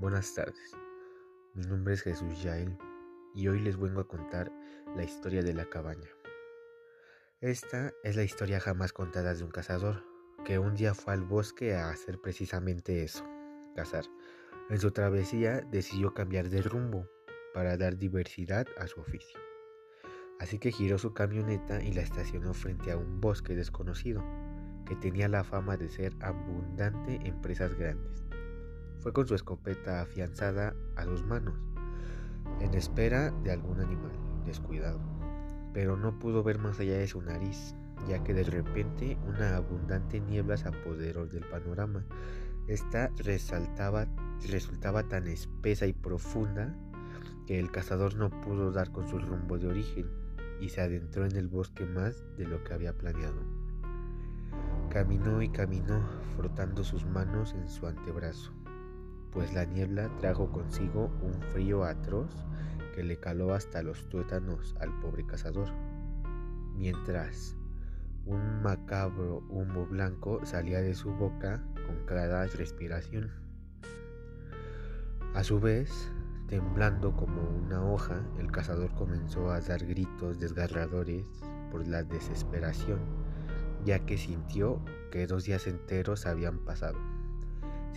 Buenas tardes, mi nombre es Jesús Yael y hoy les vengo a contar la historia de la cabaña. Esta es la historia jamás contada de un cazador que un día fue al bosque a hacer precisamente eso, cazar. En su travesía decidió cambiar de rumbo para dar diversidad a su oficio. Así que giró su camioneta y la estacionó frente a un bosque desconocido que tenía la fama de ser abundante en presas grandes. Fue con su escopeta afianzada a sus manos, en espera de algún animal descuidado, pero no pudo ver más allá de su nariz, ya que de repente una abundante niebla se apoderó del panorama. Esta resaltaba, resultaba tan espesa y profunda que el cazador no pudo dar con su rumbo de origen y se adentró en el bosque más de lo que había planeado. Caminó y caminó, frotando sus manos en su antebrazo, pues la niebla trajo consigo un frío atroz que le caló hasta los tuétanos al pobre cazador, mientras un macabro humo blanco salía de su boca con cada respiración. A su vez, temblando como una hoja, el cazador comenzó a dar gritos desgarradores por la desesperación ya que sintió que dos días enteros habían pasado.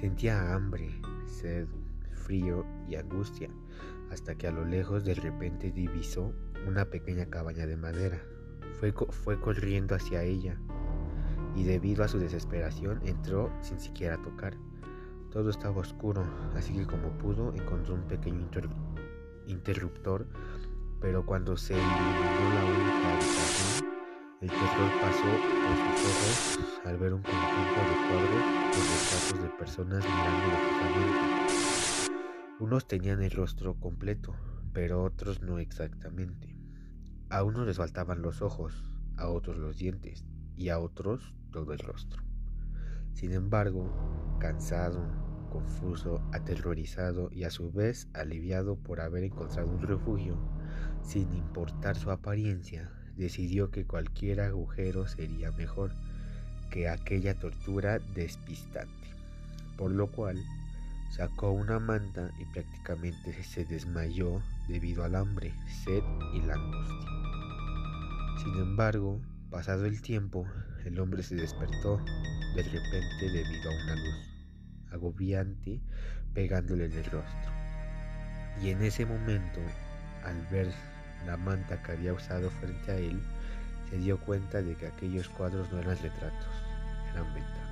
Sentía hambre, sed, frío y angustia, hasta que a lo lejos de repente divisó una pequeña cabaña de madera. Fue, fue corriendo hacia ella y debido a su desesperación entró sin siquiera tocar. Todo estaba oscuro, así que como pudo encontró un pequeño interruptor, pero cuando se iluminó la única habitación, el terror pasó por sus personas mirando. Unos tenían el rostro completo, pero otros no exactamente. A unos les faltaban los ojos, a otros los dientes y a otros todo el rostro. Sin embargo, cansado, confuso, aterrorizado y a su vez aliviado por haber encontrado un refugio, sin importar su apariencia, decidió que cualquier agujero sería mejor que aquella tortura despistante, por lo cual sacó una manta y prácticamente se desmayó debido al hambre, sed y la angustia. Sin embargo, pasado el tiempo, el hombre se despertó de repente debido a una luz agobiante pegándole en el rostro. Y en ese momento, al ver la manta que había usado frente a él, se dio cuenta de que aquellos cuadros no eran retratos, eran ventas.